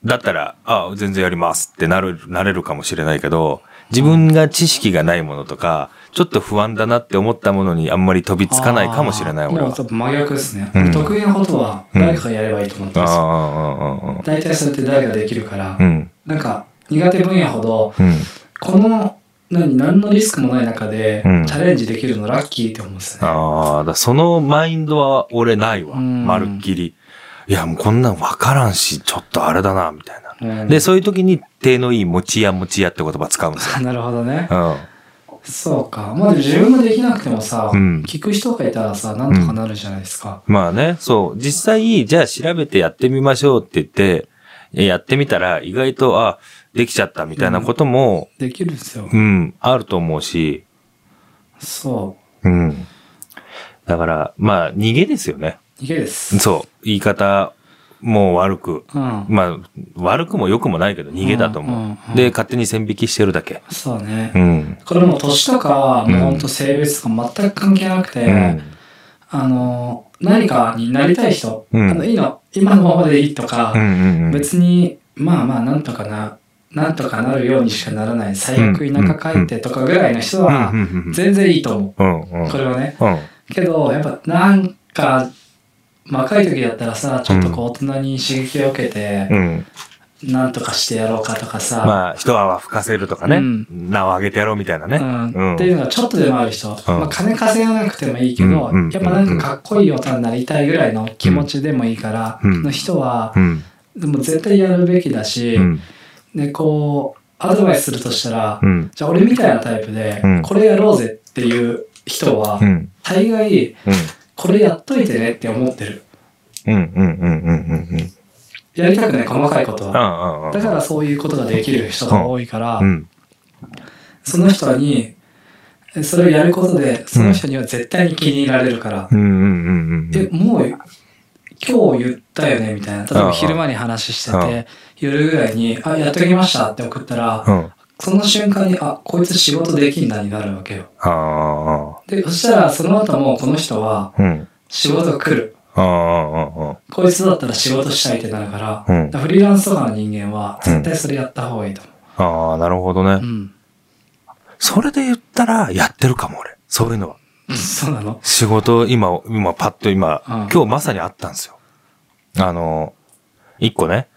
だったら、あ全然やりますってなる、なれるかもしれないけど、自分が知識がないものとか、ちょっと不安だなって思ったものにあんまり飛びつかないかもしれない、俺はあーもうちょ。っと真逆ですね。うん得意なことは誰かがやればいいと思ってああ、ます大体そうやって誰ができるから、うん。なんか苦手分野ほど、うん。この何何のリスクもない中で、うんチャレンジできるのラッキーって思うんですね。ああ、だそのマインドは俺ないわ。うんまるっきり。いや、もうこんなんわからんし、ちょっとあれだな、みたいな。うんで、そういう時に手のいい持ちや持ちやって言葉使うんですよ。なるほどね。うん。そうか。まあでも自分ができなくてもさ、うん聞く人がいたらさ、なんとかなるじゃないですか。まあね、そう。実際、じゃあ調べてやってみましょうって言って、やってみたら意外と、あ、できちゃったみたいなことも、できるんですよ。うん、あると思うし、そうん。だから、まあ、逃げですよね。う。逃げです。そう。言い方も悪く。うん。まあ、悪くも良くもないけど、逃げだと思う。うんうんうんで、勝手に線引きしてるだけ。そうね。うん。これも年とか、うんもうほんと性別とか全く関係なくて、うん。あの、何かになりたい人、うんあの、いいの、今のままでいいとか、うんうんうん。別に、まあまあ、なんとかな、なんとかなるようにしかならない、最悪田舎帰ってとかぐらいの人は全然いいと思うんう。うん。これはね。うん。けど、やっぱなんか、若い時だったらさ、ちょっとこう大人に刺激を受けて、うん。なんとかしてやろうかとかさ、まあ、一泡吹かせるとかね。うん名を上げてやろうみたいなね。うんっていうのがちょっとでもある人、まあ、金稼がなくてもいいけど、うんうんやっぱなんかかっこいい大人になりたいぐらいの気持ちでもいいから、うんの人は、うん。でも絶対やるべきだし、うん。でこうアドバイスするとしたら、うん。じゃあ俺みたいなタイプで、うんこれやろうぜっていう人は、うん。大概うん。これやっといてねって思ってるうん。うん。うん。うん。うん。やりたくない細かいことは。だからそういうことができる人が多いから、うん。その人にそれをやることでその人には絶対に気に入られるから、うん。うん。うん。え、今日言ったよねみたいな。例えば昼間に話してうんて、夜ぐらいに、あ、やっときましたって送ったら、うん。その瞬間に、あ、こいつ仕事できんだになるわけよ。あで、そしたらその後もこの人はあ。うん。仕事来る。ああ。あこいつだったら仕事したいってなるから、うんフリーランスとかの人間は絶対それやった方がいいと思あ。ああ、なるほどう。ねう。ん。それで言ったら、やってるかも、俺。そういうのは。そうなの？仕事、今、今、パッと今、うん今日まさにあったんですよ。あの、一個ね、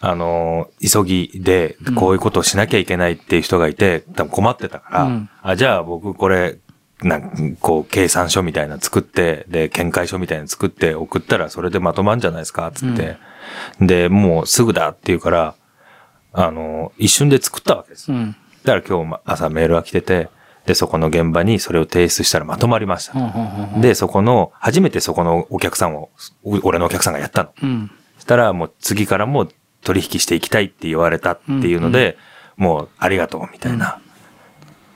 あの、急ぎで、こういうことをしなきゃいけないっていう人がいて、多分困ってたから、うんあ、じゃあ僕これ、なんこう、計算書みたいなの作って、で、見解書みたいなの作って送ったらそれでまとまんじゃないですか、つって。で、もうすぐだって言うから、あの、一瞬で作ったわけです。うん。だから今日朝メールが来てて、で、そこの現場にそれを提出したらまとまりました。ほんで、そこの、初めてそこのお客さんを、お俺のお客さんがやったの。うん。そしたらもう次からも取引していきたいって言われたっていうので、もうありがとうみたいな。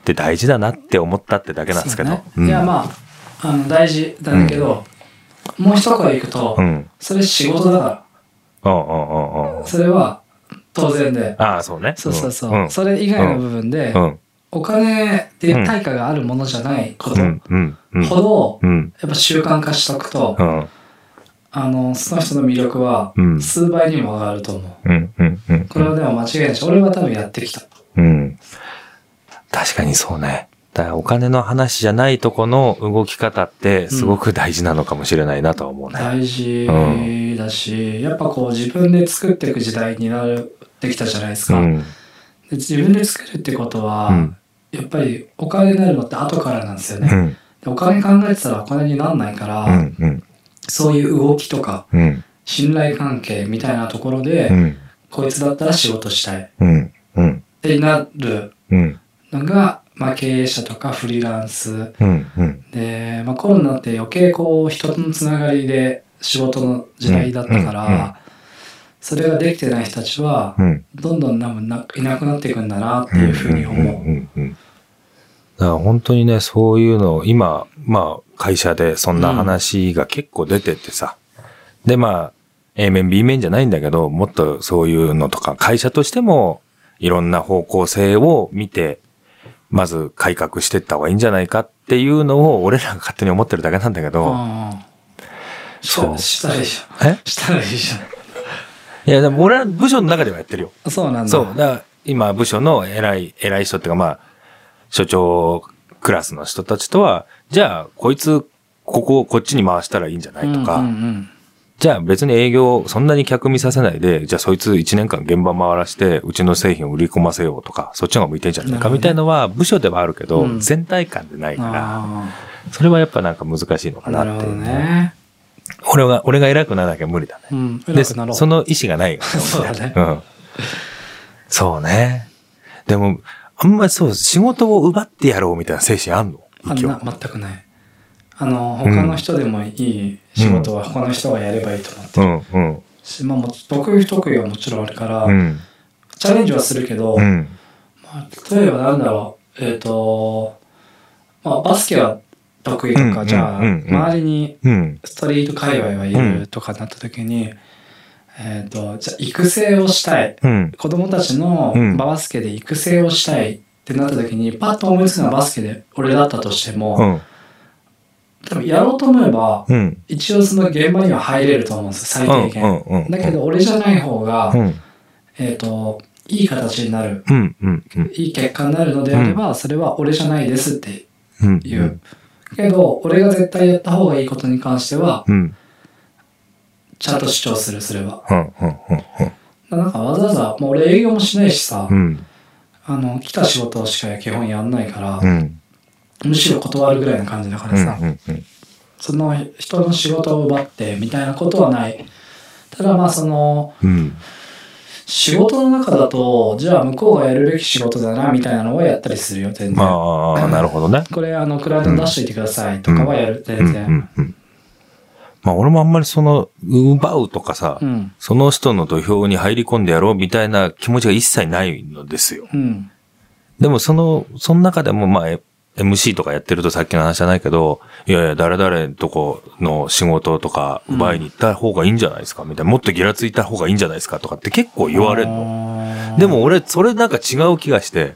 で、大事だなって思ったってだけなんですけど。そうねいや、まあ、あの、大事なんだけど、もう一声行くと、うん。それ仕事だかうんうんうんうんら、それは当然で、ああ、そうね。そうそうそう、うん。それ以外の部分で、うん。お金っていう対価があるものじゃないことうん。うん。うん。ほど、うん。やっぱ習慣化しとくと、うん。あの、その人の魅力はうん数倍にも上がると思う。うん。うん。うん。これはでも間違いないし、俺は多分やってきた。うん。確かにそうね。だからお金の話じゃないとこの動き方ってすごく大事なのかもしれないなとは思うね。大事だし、やっぱこう自分で作っていく時代になってきたじゃないですか。うん。で自分で作るってことは、うんやっぱりお金になるのって後からなんですよね。お金考えてたらお金にならないから、うん。うん。そういう動きとかうん。信頼関係みたいなところで、うん。こいつだったら仕事したいっ。てなるうん。のが、まあ、経営者とかフリーランスうん。うん。で、まあ、コロナって余計こう人とのつながりで仕事の時代だったから、うんうんうんそれができてない人たちは、うん。どんどん多分ないなくなっていくんだなっていうふうに思う。んうん。だから本当にね、そういうのを今、まあ、会社でそんな話が結構出ててさ。で、まあ、A 面 B 面じゃないんだけど、もっとそういうのとか、会社としても、いろんな方向性を見て、まず改革していった方がいいんじゃないかっていうのを、俺らが勝手に思ってるだけなんだけど、そうししたらいいじゃん。え？したらいいじいや、でも俺は部署の中ではやってるよ。ゃん。そうなんだ。そう。だから今、部署の偉い、偉い人っていうか、まあ、所長クラスの人たちとは、じゃあ、こいつ、ここをこっちに回したらいいんじゃないとか、うんうんじゃあ別に営業、そんなに客見させないで、じゃあそいつ1年間現場回らして、うちの製品を売り込ませようとか、そっちの方が向いてんじゃないかみたいのは、部署ではあるけど、うん全体感でないうん。から、あそれはやっぱなんか難しいのあ、かなっていうね。ね。俺が、俺が偉くならなきゃ無理だね。うん。で。その意思がないからそうだねうん。そうね。でも、あんまりそう、仕事を奪ってやろうみたいな精神あんの？あ今な全くない。あの、他の人でもいい仕事は他の人がやればいいと思ってる。しまあ、得意不得意はもちろんあるから、うん、チャレンジはするけど、うん、まあ、例えばなんだろう、えっ、と、まあ、バスケは得意とか、うんじゃあ、周りにうん、ストリート界隈はいるとかなった時に、えっ、と、じゃあ育成をしたい。うん、子供たちのうん。バスケで育成をしたいってなった時に、パッと思いつくのはバスケで俺だったとしても、うん、多分やろうと思えば、うん、一応その現場には入れると思うんですよ、最低限。うんうんうんだけど、俺じゃない方が、うん、えっ、と、いい形になる、うん、うん、うん、いい結果になるのであれば、それは俺じゃないですってう。ん、言う。けど、俺が絶対やった方がいいことに関しては、うん、ちゃんと主張する、それは。なんかわざわざ、もう俺営業もしないしさ、うん、あの、来た仕事しか基本やんないから、うん、むしろ断るぐらいな感じだからさ、うん、うん、その人の仕事を奪ってみたいなことはない。ただまあその、うん、仕事の中だと、じゃあ向こうがやるべき仕事だなみたいなのはやったりするよ、全然。ああ、なるほどね。これあの、クラウドに出しといてくださいとかはやる、うん、全然。うん、うん。まあ俺もあんまりその、奪うとかさう、ん。その人の土俵に入り込んでやろうみたいな気持ちが一切ないのですよ。うん。でもその、その中でもまあ、MC とかやってるとさっきの話じゃないけど、いやいや、誰々とこの仕事とか奪いに行った方がいいんじゃないですか？みたいな。もっとギラついた方がいいんじゃないですか？とかって結構言われるの。でも俺、それなんか違う気がして、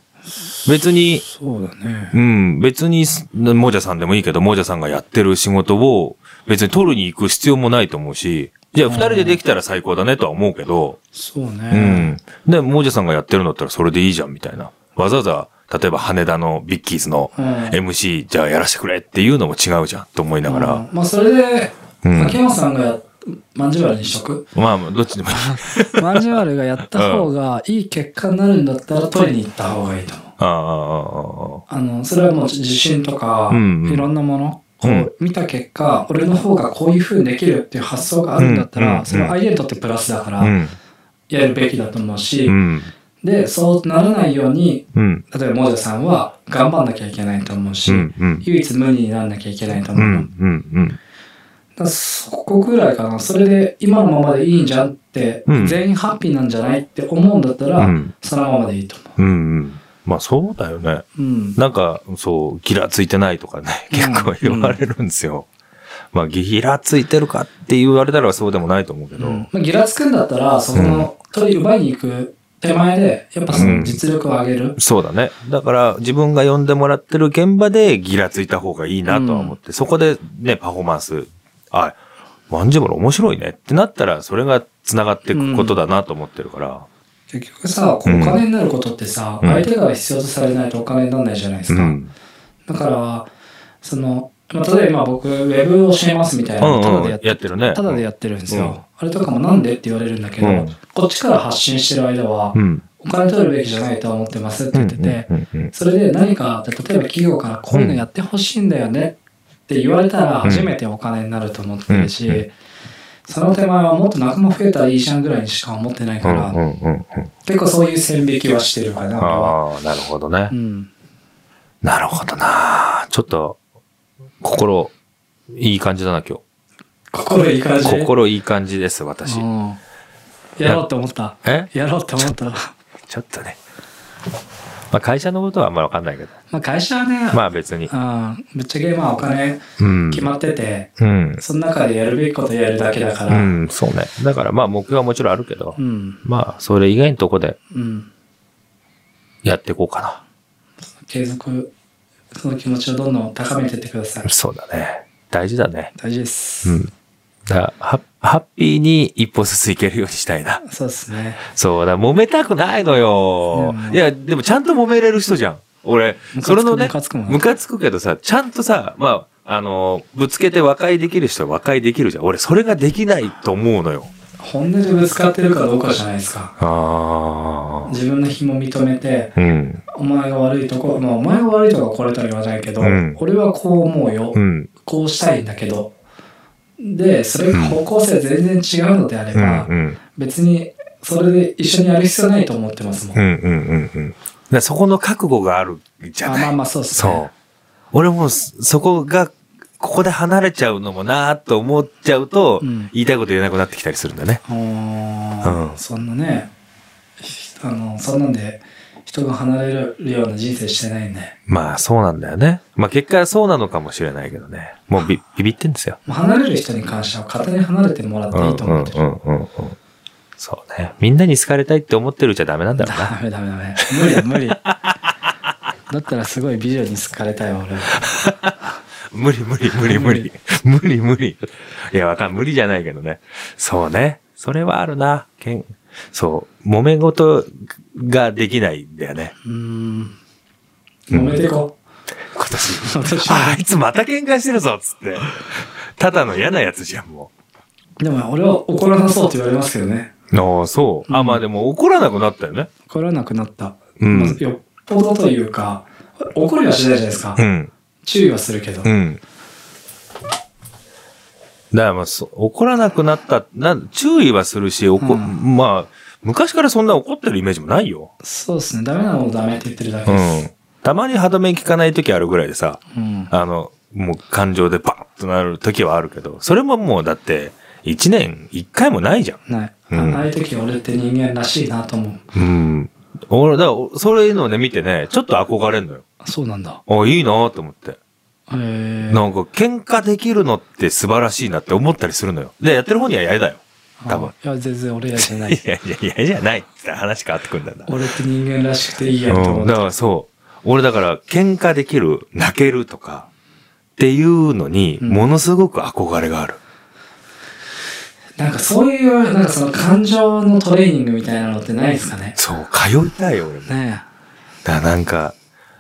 別に、そうだね。うん、別に、もじゃさんでもいいけど、もじゃさんがやってる仕事を別に取るに行く必要もないと思うし、じゃあ二人でできたら最高だねとは思うけど、そううね。ん。で、もじゃさんがやってるんだったらそれでいいじゃんみたいな。わざわざ、例えば羽田のビッキーズのうん MC じゃあやらせてくれっていうのも違うじゃんと思いながら。うんまあそれで、うん秋山さんがや、まんじゅわるにしとく？まあ、どっちでもいい。まんじゅわるがやった方がいい結果になるんだったら取りに行った方がいいと思う。ああ、あの、それはもう自信とか、いろんなものをうん見た結果、俺の方がこういう風にできるっていう発想があるんだったら、それは相手にとってプラスだから、うん。やるべきだと思うし、うん。で、そうならないように、うん。例えばモジャさんは頑張んなきゃいけないと思うし、うん。うん。唯一無二にならなきゃいけないとう思うの。ん。うん。だそこぐらいかな。それで今のままでいいんじゃんって、うん全員ハッピーなんじゃないって思うんだったら、うんそのままでいいと思うん。うん。まあそうだよね。う。うん。なんか、そう、ギラついてないとかね、結構言われるんですよ。まあ、ギラついてるかって言われたらそうでもないと思うけど。うんまあ、ギラつくんだったら、その鳥奪いに行く手前で、やっぱその実力を上げる。そうだね。だから、自分が呼んでもらってる現場でギラついた方がいいなとは思って、そこでね、パフォーマンス、あ、マンジュマル面白いねってなったら、それが繋がっていくことだなと思ってるから。結局さ、お金になることってさ、うん相手が必要とされないとお金にならないじゃないですか。うん。だから、その、まあ、例えば僕、ウェブを教えますみたいなのをタダでやってるね。ただでやってるんですよ。うんあれとかもなんでって言われるんだけど、うんこっちから発信してる間は、うん。お金取るべきじゃないと思ってますって言ってて、それで何か、例えば企業からこういうのやってほしいんだよねって言われたら初めてお金になると思ってるし、その手前はもっと仲間増えたらいいじゃんぐらいにしか思ってないから。結構そういう線引きはしてるかな。ああ、なるほどねう。ん。なるほどな。ちょっと、心、いい感じだな、今心いい感じ？日。心いい感じです、私。うんやろうと思った。え？やろうと思った。ちょっとね。まあ、会社のことはあんまりわかんないけど。まあ会社はね、まあ別に。うん、ぶっちゃけまあお金うん。決まってて、うん。その中でやるべきことやるだけだかうら、ん、そうね。だからまあ目標はもちろんあるけど、うん、まあそれ以外のとこでうん、やっていこうか継続、その気持ちをどんどん高めていってくださいな。。そうだね。大事だね。大事です。うん。だハッハッピーに一歩ずついけるようにしたいな。そうですね。そうだ、揉めたくないのよ。うんいや、でもちゃんと揉めれる人じゃん。俺、それのねムカつくムカつくけどさ、ちゃんとさ、まあ、あの、ぶつけて和解できる人は和解できるじゃん。俺、それができないと思うのよ。本音でぶつかってるかどうかじゃないですか。自分の非も認めて、うん。お前が悪いとこ、まあお前が悪いとこはこれとは言わないけど、うん俺はこう思うよ。うん。こうしたいんだけど。で、それが方向性全然違うのであれうん。ば、うん。る別にそれで一緒にやる必要ないと思ってますもん。うん。うん。うん。うん。でそこの覚悟があるじゃない。あまあまあそうっすそうね。。俺もそそこが、ここで離れちゃうのもなーと思っちゃうと、うん言いたいこと言えなくなってきたりするんだね。うんそんなね、ひあの、そんなんで人が離れるような人生してないんで、まあそうなんだよね。まあ結果そうなのかもしれないけどね。もうビビビってんですよ。まあ離れる人に関しては勝手に離れてもらっていいと思ってる。うんうんうんうん。そうね。みんなに好かれたいって思ってるじゃダメなんだろうな。ダメダメダメ。無理だ無理。だったらすごい美女に好かれたいわ、俺。無理無理無理無理。無理無理。いや、わかん、無理じゃないけどね。そうね。それはあるな。けんそう。揉め事ができないんだよね。うーん。揉めていこ今年。う。私あはあいつまた喧嘩してるぞっつって。ただの嫌なやつじゃん、もでも俺は怒らなそうって言われますけどね。う。ああ、そう。あ、うんまあでも怒らなくなったよね。怒らなくなった。うんまあよっぽどというか、怒りはしないじゃないですか。うん。注意はするけど。うん。だからまあ、そ怒らなくなった、な、注意はするし、怒、うんまあ、昔からそんな怒ってるイメージもないよ。そうですね。ダメなものダメって言ってるだけうです。ん。たまに歯止め効かない時あるぐらいでさ、うん。あの、もう感情でバッとなる時はあるけど、それももうだって、一年一回もないじゃん。ない。うんあああいう時俺って人間らしいなと思う。うん。俺、だから、そういうのをね、見てね、ちょっと憧れんのよ。そうなんだ。あ、いいなと思って。へえ。なんか、喧嘩できるのって素晴らしいなって思ったりするのよ。で、やってる方には嫌だよ。多分。あいや、全然俺嫌じゃないい。や いやいや、嫌じゃないって話変わってくるんだよな。俺って人間らしくていいやとうん、だか思って。らそう。俺だから、喧嘩できる、泣けるとか、っていうのに、うんものすごく憧れがある。なんかそういう、なんかその感情のトレーニングみたいなのってないですかね？そう、通いたいよ、俺も。ねだからなんか、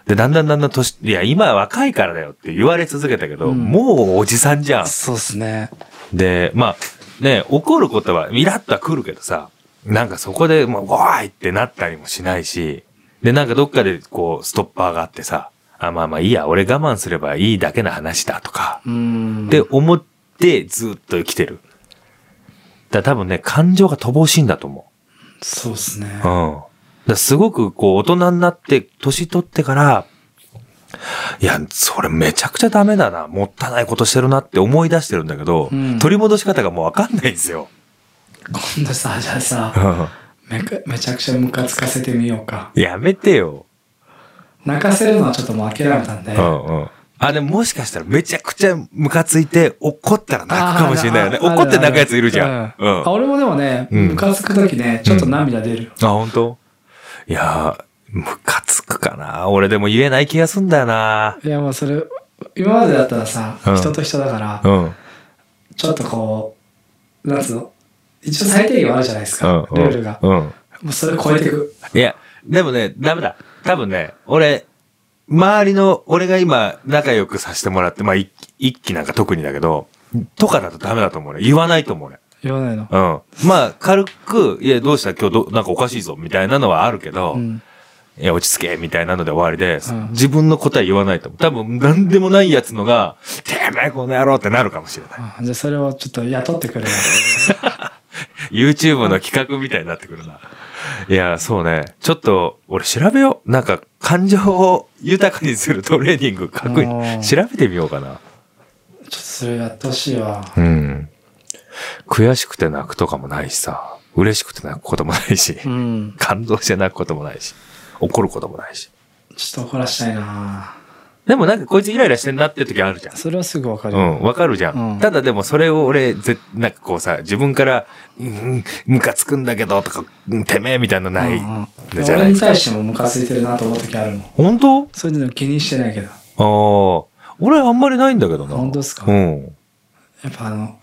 で、だんだんだんだん年、いや、今は若いからだよって言われ続けたけど、うんもうおじさんじゃん。そうっすね。で、まあ、ね、怒ることは、イラッとは来るけどさ、なんかそこでもう、わーいってなったりもしないし、で、なんかどっかでこう、ストッパーがあってさ、あ、まあまあいいや、俺我慢すればいいだけの話だとか。って思ってずっと生きてる。だ多分ね、感情が乏しいんだと思そうっすねう。う。ん。すごくこう、大人になって、年取ってから、いや、それめちゃくちゃダメだな。もったいないことしてるなって思い出してるんだけど、うん取り戻し方がもうわかんないんですよ。今度さ、じゃあさう、んめかめちゃくちゃムカつかせてみようか。やめてよ。泣かせるのはちょっともう諦めたんで。うんうん。あ、でももしかしたらめちゃくちゃムカついて怒ったら泣くかもしれないよね。怒って泣くやついるじゃん。うあ俺もでもね、うんムカつくときね、ちょっと涙出るよ。あ、本当？いやー、ムカつくかな。俺でも言えない気がすんだよな。いやもうそれ、今までだったらさ、うん人と人だから、うん。ちょっとこう、なんつうの、一応最低限はあるじゃないですか、うん。ルールが。うん。もうそれ超えていく。いや、でもね、ダメだ。多分ね、俺、周りの、俺が今仲良くさせてもらって、まあ一一期なんか特にだけど、とかだとダメだと思うね。言わないと思うね。言わないの。うん。まあ、軽く、いや、どうした？今日ど、なんかおかしいぞ、みたいなのはあるけど、うん。いや、落ち着け、みたいなので終わりで、うん自分の答え言わないと。多分、なんでもないやつのが、てめえ、この野郎ってなるかもしれない。あじゃあそれをちょっと雇ってくれよ。YouTube の企画みたいになってくるな。いや、そうね。ちょっと、俺調べよう。なんか、感情を豊かにするトレーニング、確うん認、調べてみようかな。ちょっとそれやってほしいわ。うん。悔しくて泣くとかもないしさ、嬉しくて泣くこともないしう、ん。感動して泣くこともないし、怒ることもないし。ちょっと怒らしたいなでもなんかこいつイライラしてんなって時あるじゃん。それはすぐわかるよ。うん、わかるじゃん。うんただでもそれを俺、ぜ、なんかこうさ、自分から、うん、ムカつくんだけどとか、うんてめえみたいなのない、うんうんじゃない。俺に対してもムカついてるなと思う時あるもん。本当そういうの気にしてないけど。ああ、俺あんまりないんだけどな。本当ですか？うん。やっぱあの、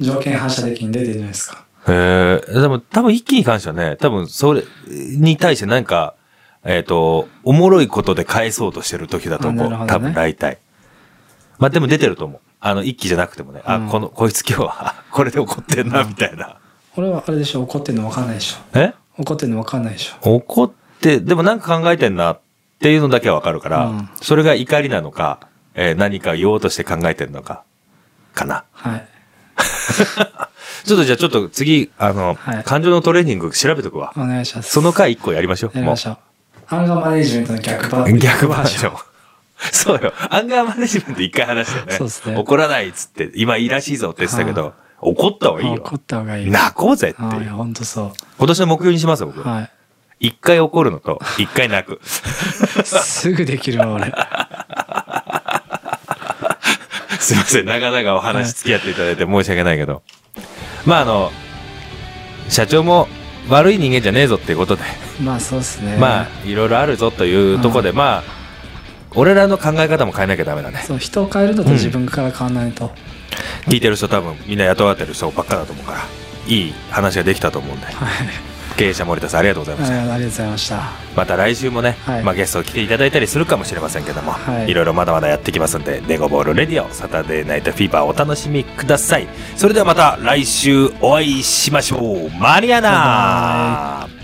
条件反射的に出てるじゃないですか。へえ、でも多分一気に関してはね、多分それに対してなんか、えっ、と、おもろいことで返そうとしてる時だと思う。ね多分大体。まあでも出てると思う。あの、一気じゃなくてもね、あ、うんこの、こいつ今日は、これで怒ってんな、みたいな。俺はあれでしょ？怒ってんのわかんないでしょ？え？怒ってんのわかんないでしょ？怒って、でもなんか考えてんなっていうのだけはわかるから、うんそれが怒りなのか、えー何か言おうとして考えてんのか、かな。はい。ちょっとじゃあちょっと次、あの、はい感情のトレーニング調べとくわ。お願いします。その回一個やりましょう。やりましょう。アンガーマネジメントの逆バージョン。逆バージョン。そうよ。アンガーマネジメント一回話したよね。そうっすね怒らないっつって、今いいらしいぞって言ってたけど、怒った方がいいよ。あ怒った方がいい。泣こうぜってあいや、いう。ほんとそ今年の目標にしますよ、僕う。。はい。一回怒るのと、一回泣く。すぐできるわ、俺。すいません、長々お話付き合っていただいて申し訳ないけど。まあ、あの、社長も悪い人間じゃねえぞっていうことで、まあそうっすね。まあ、いろいろあるぞというところで、まあ、俺らの考え方も変えなきゃダメだね。そう、人を変えるのと自分から変わらないと。聞いてる人多分みんな雇われてる人ばっかだと思うから、いい話ができたと思うんで、はい。経営者森田さんありがとうございました。あありがとうございました。また来週もね、はいまあゲスト来ていただいたりするかもしれませんけども、はいいろいろまだまだやってきますんで、ネゴボールレディオ、サタデーナイトフィーバーお楽しみください。それではまた来週お会いしましょう。マリアナ